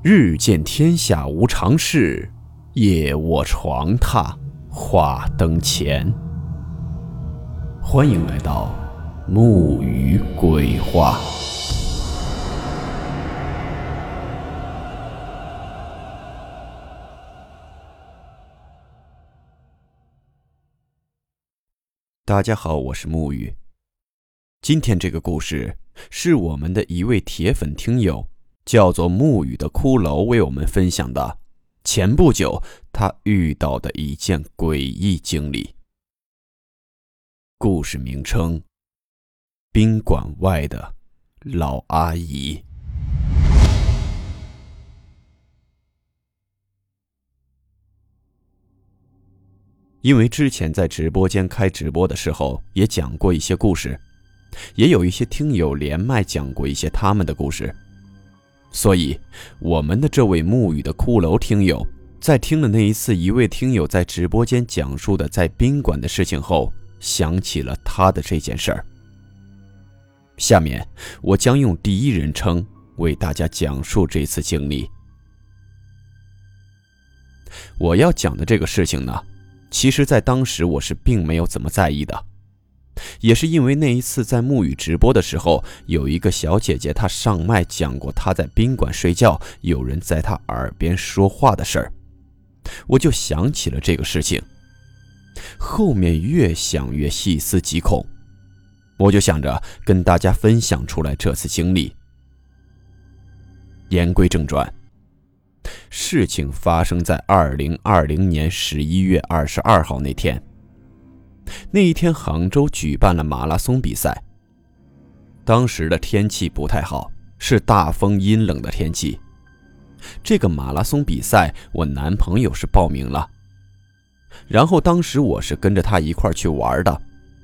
日见天下无常事，夜卧床榻话灯前。欢迎来到木鱼鬼话。大家好，我是木鱼。今天这个故事是我们的一位铁粉听友。叫做木雨的骷髅为我们分享的前不久他遇到的一件诡异经历。故事名称：宾馆外的老阿姨。因为之前在直播间开直播的时候也讲过一些故事，也有一些听友连麦讲过一些他们的故事。所以，我们的这位沐雨的骷髅听友，在听了那一次一位听友在直播间讲述的在宾馆的事情后，想起了他的这件事儿。下面，我将用第一人称为大家讲述这次经历。我要讲的这个事情呢，其实在当时我是并没有怎么在意的。也是因为那一次在沐雨直播的时候，有一个小姐姐她上麦讲过她在宾馆睡觉，有人在她耳边说话的事儿，我就想起了这个事情。后面越想越细思极恐，我就想着跟大家分享出来这次经历。言归正传，事情发生在二零二零年十一月二十二号那天。那一天，杭州举办了马拉松比赛。当时的天气不太好，是大风阴冷的天气。这个马拉松比赛，我男朋友是报名了。然后当时我是跟着他一块去玩的，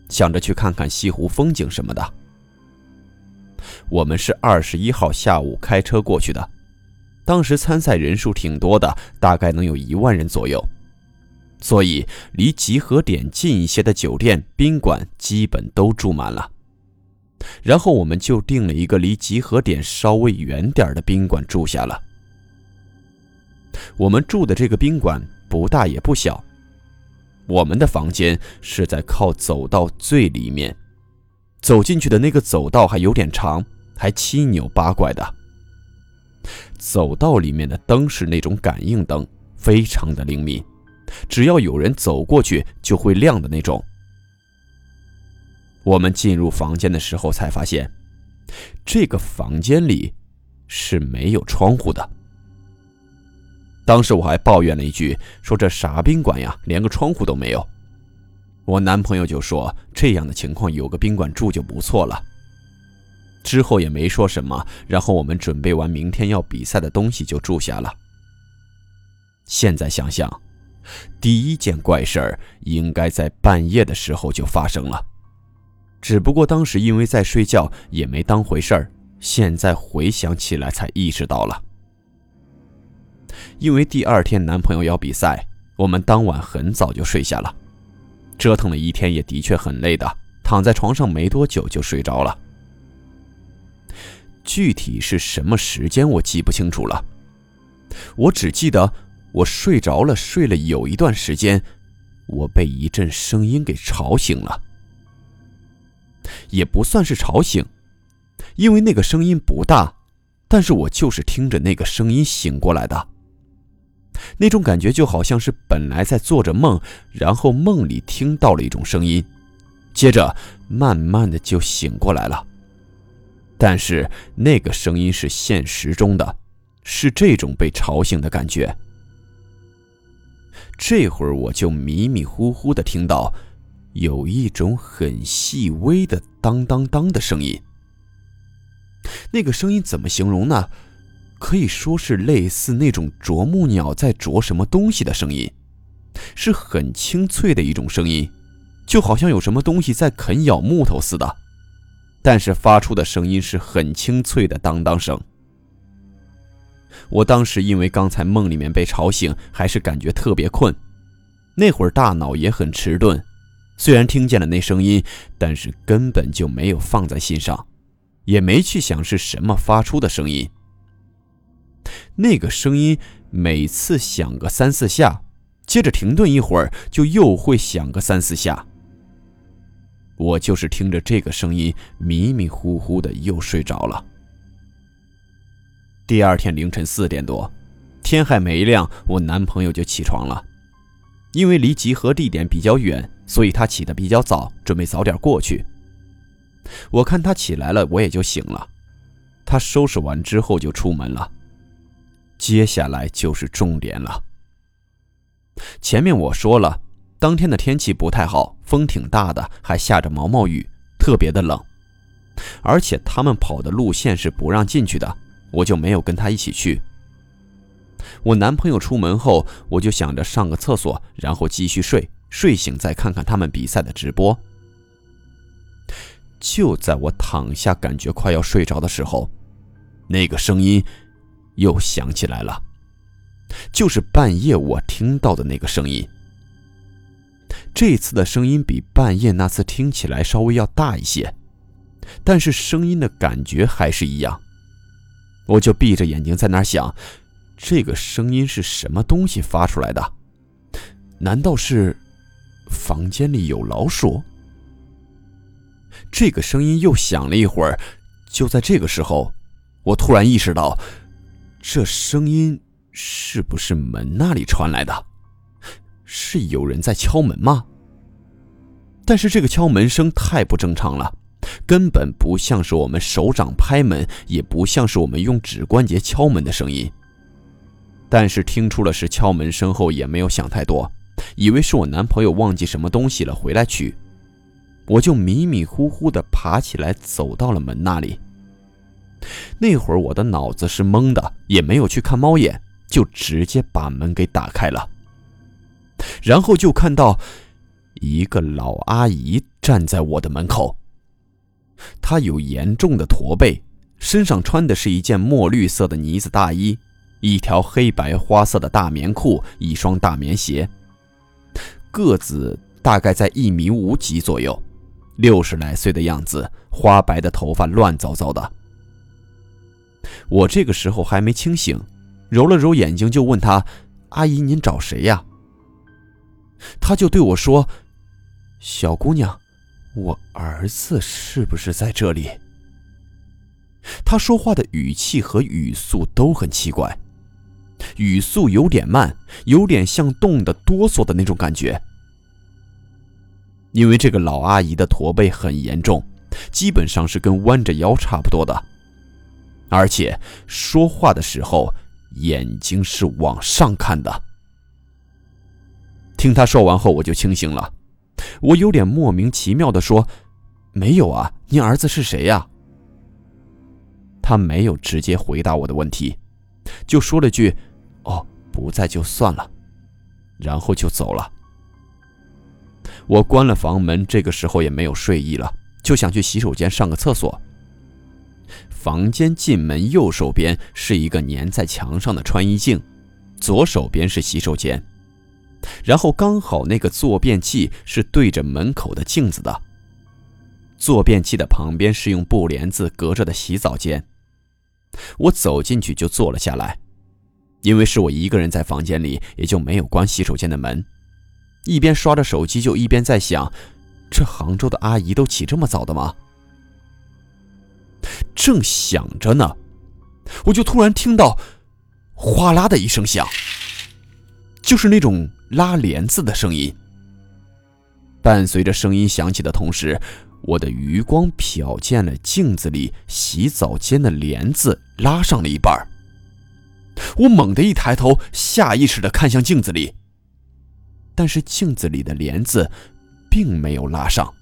想着去看看西湖风景什么的。我们是二十一号下午开车过去的，当时参赛人数挺多的，大概能有一万人左右。所以，离集合点近一些的酒店、宾馆基本都住满了。然后，我们就订了一个离集合点稍微远点的宾馆住下了。我们住的这个宾馆不大也不小，我们的房间是在靠走道最里面，走进去的那个走道还有点长，还七扭八拐的。走道里面的灯是那种感应灯，非常的灵敏。只要有人走过去，就会亮的那种。我们进入房间的时候才发现，这个房间里是没有窗户的。当时我还抱怨了一句，说这啥宾馆呀，连个窗户都没有。我男朋友就说，这样的情况有个宾馆住就不错了。之后也没说什么，然后我们准备完明天要比赛的东西就住下了。现在想想。第一件怪事儿应该在半夜的时候就发生了，只不过当时因为在睡觉，也没当回事儿。现在回想起来才意识到了。因为第二天男朋友要比赛，我们当晚很早就睡下了。折腾了一天，也的确很累的，躺在床上没多久就睡着了。具体是什么时间我记不清楚了，我只记得。我睡着了，睡了有一段时间，我被一阵声音给吵醒了。也不算是吵醒，因为那个声音不大，但是我就是听着那个声音醒过来的。那种感觉就好像是本来在做着梦，然后梦里听到了一种声音，接着慢慢的就醒过来了。但是那个声音是现实中的，是这种被吵醒的感觉。这会儿我就迷迷糊糊的听到，有一种很细微的当当当的声音。那个声音怎么形容呢？可以说是类似那种啄木鸟在啄什么东西的声音，是很清脆的一种声音，就好像有什么东西在啃咬木头似的。但是发出的声音是很清脆的当当声。我当时因为刚才梦里面被吵醒，还是感觉特别困，那会儿大脑也很迟钝，虽然听见了那声音，但是根本就没有放在心上，也没去想是什么发出的声音。那个声音每次响个三四下，接着停顿一会儿，就又会响个三四下。我就是听着这个声音，迷迷糊糊的又睡着了。第二天凌晨四点多，天还没亮，我男朋友就起床了。因为离集合地点比较远，所以他起得比较早，准备早点过去。我看他起来了，我也就醒了。他收拾完之后就出门了。接下来就是重点了。前面我说了。当天的天气不太好，风挺大的，还下着毛毛雨，特别的冷。而且他们跑的路线是不让进去的，我就没有跟他一起去。我男朋友出门后，我就想着上个厕所，然后继续睡，睡醒再看看他们比赛的直播。就在我躺下，感觉快要睡着的时候，那个声音又响起来了，就是半夜我听到的那个声音。这次的声音比半夜那次听起来稍微要大一些，但是声音的感觉还是一样。我就闭着眼睛在那想，这个声音是什么东西发出来的？难道是房间里有老鼠？这个声音又响了一会儿，就在这个时候，我突然意识到，这声音是不是门那里传来的？是有人在敲门吗？但是这个敲门声太不正常了，根本不像是我们手掌拍门，也不像是我们用指关节敲门的声音。但是听出了是敲门声后，也没有想太多，以为是我男朋友忘记什么东西了，回来取。我就迷迷糊糊的爬起来，走到了门那里。那会儿我的脑子是懵的，也没有去看猫眼，就直接把门给打开了。然后就看到一个老阿姨站在我的门口。她有严重的驼背，身上穿的是一件墨绿色的呢子大衣，一条黑白花色的大棉裤，一双大棉鞋。个子大概在一米五几左右，六十来岁的样子，花白的头发乱糟糟的。我这个时候还没清醒，揉了揉眼睛就问他：“阿姨，您找谁呀？”他就对我说：“小姑娘，我儿子是不是在这里？”他说话的语气和语速都很奇怪，语速有点慢，有点像冻得哆嗦的那种感觉。因为这个老阿姨的驼背很严重，基本上是跟弯着腰差不多的，而且说话的时候眼睛是往上看的。听他说完后，我就清醒了。我有点莫名其妙的说：“没有啊，您儿子是谁呀？”他没有直接回答我的问题，就说了句：“哦，不在就算了。”然后就走了。我关了房门，这个时候也没有睡意了，就想去洗手间上个厕所。房间进门右手边是一个粘在墙上的穿衣镜，左手边是洗手间。然后刚好那个坐便器是对着门口的镜子的，坐便器的旁边是用布帘子隔着的洗澡间。我走进去就坐了下来，因为是我一个人在房间里，也就没有关洗手间的门。一边刷着手机，就一边在想：这杭州的阿姨都起这么早的吗？正想着呢，我就突然听到哗啦的一声响，就是那种。拉帘子的声音，伴随着声音响起的同时，我的余光瞟见了镜子里洗澡间的帘子拉上了一半我猛地一抬头，下意识的看向镜子里，但是镜子里的帘子并没有拉上。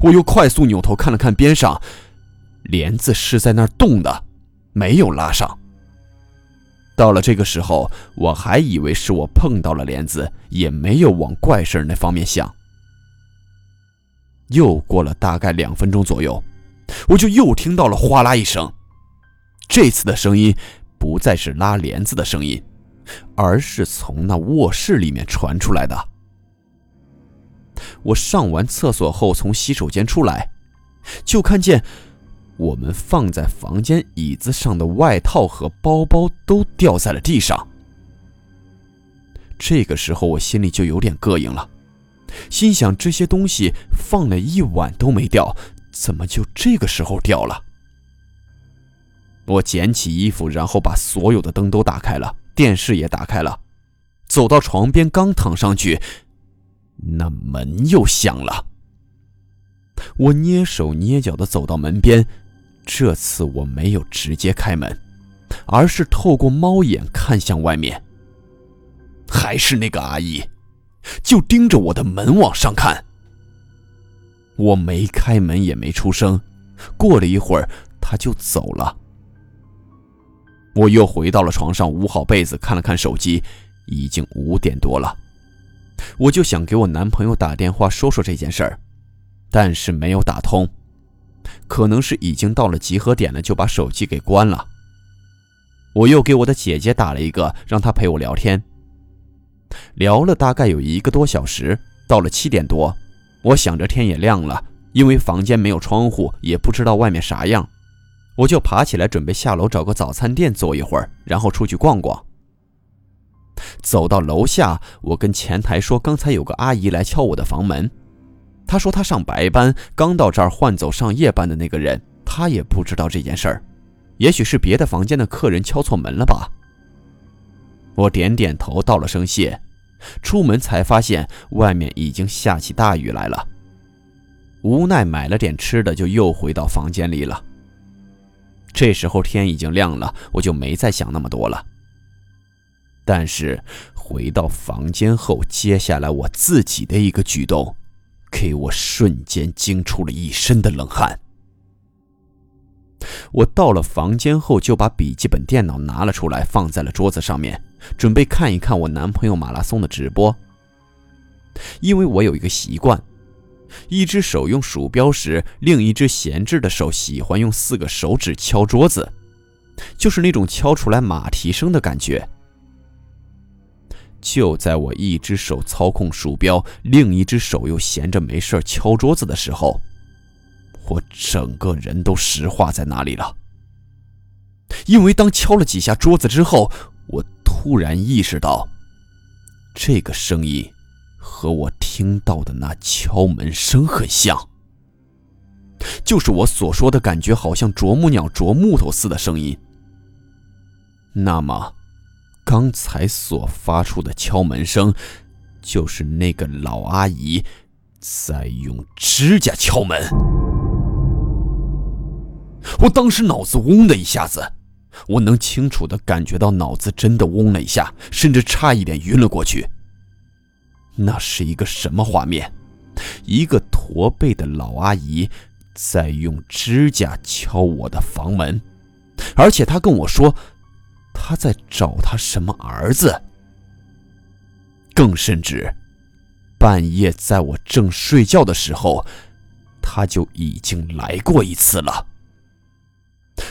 我又快速扭头看了看边上，帘子是在那儿动的，没有拉上。到了这个时候，我还以为是我碰到了帘子，也没有往怪事那方面想。又过了大概两分钟左右，我就又听到了哗啦一声。这次的声音不再是拉帘子的声音，而是从那卧室里面传出来的。我上完厕所后从洗手间出来，就看见我们放在房间椅子上的外套和包包都掉在了地上。这个时候我心里就有点膈应了，心想这些东西放了一晚都没掉，怎么就这个时候掉了？我捡起衣服，然后把所有的灯都打开了，电视也打开了，走到床边刚躺上去，那门又响了。我蹑手蹑脚地走到门边，这次我没有直接开门，而是透过猫眼看向外面。还是那个阿姨，就盯着我的门往上看。我没开门也没出声，过了一会儿，她就走了。我又回到了床上，捂好被子，看了看手机，已经五点多了。我就想给我男朋友打电话说说这件事儿，但是没有打通，可能是已经到了集合点了，就把手机给关了。我又给我的姐姐打了一个，让她陪我聊天。聊了大概有一个多小时，到了七点多，我想着天也亮了，因为房间没有窗户，也不知道外面啥样，我就爬起来准备下楼找个早餐店坐一会儿，然后出去逛逛。走到楼下，我跟前台说刚才有个阿姨来敲我的房门，他说他上白班，刚到这儿换走上夜班的那个人，他也不知道这件事儿，也许是别的房间的客人敲错门了吧。我点点头，道了声谢，出门才发现外面已经下起大雨来了。无奈买了点吃的，就又回到房间里了。这时候天已经亮了，我就没再想那么多了。但是回到房间后，接下来我自己的一个举动，给我瞬间惊出了一身的冷汗。我到了房间后，就把笔记本电脑拿了出来，放在了桌子上面。准备看一看我男朋友马拉松的直播，因为我有一个习惯，一只手用鼠标时，另一只闲置的手喜欢用四个手指敲桌子，就是那种敲出来马蹄声的感觉。就在我一只手操控鼠标，另一只手又闲着没事敲桌子的时候，我整个人都石化在那里了。因为当敲了几下桌子之后，我。突然意识到，这个声音和我听到的那敲门声很像，就是我所说的感觉，好像啄木鸟啄木头似的声音。那么，刚才所发出的敲门声，就是那个老阿姨在用指甲敲门。我当时脑子嗡的一下子。我能清楚的感觉到脑子真的嗡了一下，甚至差一点晕了过去。那是一个什么画面？一个驼背的老阿姨在用指甲敲我的房门，而且她跟我说他在找他什么儿子。更甚至，半夜在我正睡觉的时候，他就已经来过一次了。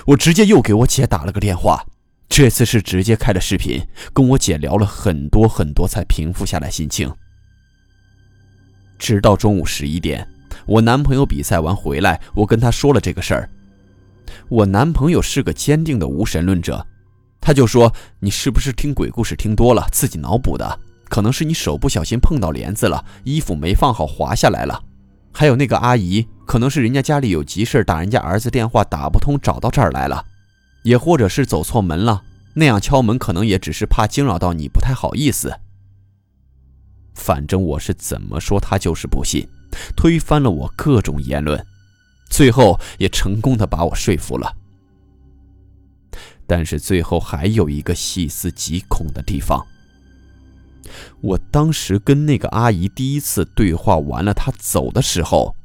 我直接又给我姐打了个电话，这次是直接开了视频，跟我姐聊了很多很多，才平复下来心情。直到中午十一点，我男朋友比赛完回来，我跟他说了这个事儿。我男朋友是个坚定的无神论者，他就说：“你是不是听鬼故事听多了，自己脑补的？可能是你手不小心碰到帘子了，衣服没放好滑下来了。”还有那个阿姨，可能是人家家里有急事，打人家儿子电话打不通，找到这儿来了，也或者是走错门了。那样敲门，可能也只是怕惊扰到你，不太好意思。反正我是怎么说，他就是不信，推翻了我各种言论，最后也成功的把我说服了。但是最后还有一个细思极恐的地方。我当时跟那个阿姨第一次对话完了，她走的时候，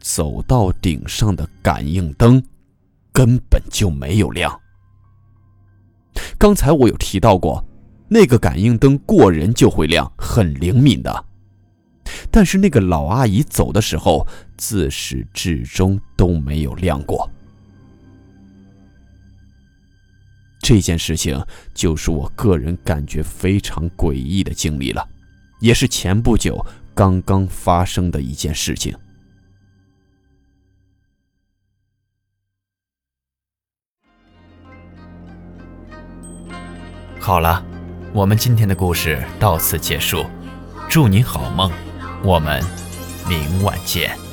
走到顶上的感应灯根本就没有亮。刚才我有提到过，那个感应灯过人就会亮，很灵敏的。但是那个老阿姨走的时候，自始至终都没有亮过。这件事情就是我个人感觉非常诡异的经历了也是前不久刚刚发生的一件事情。好了我们今天的故事到此结束。祝你好梦我们明晚见。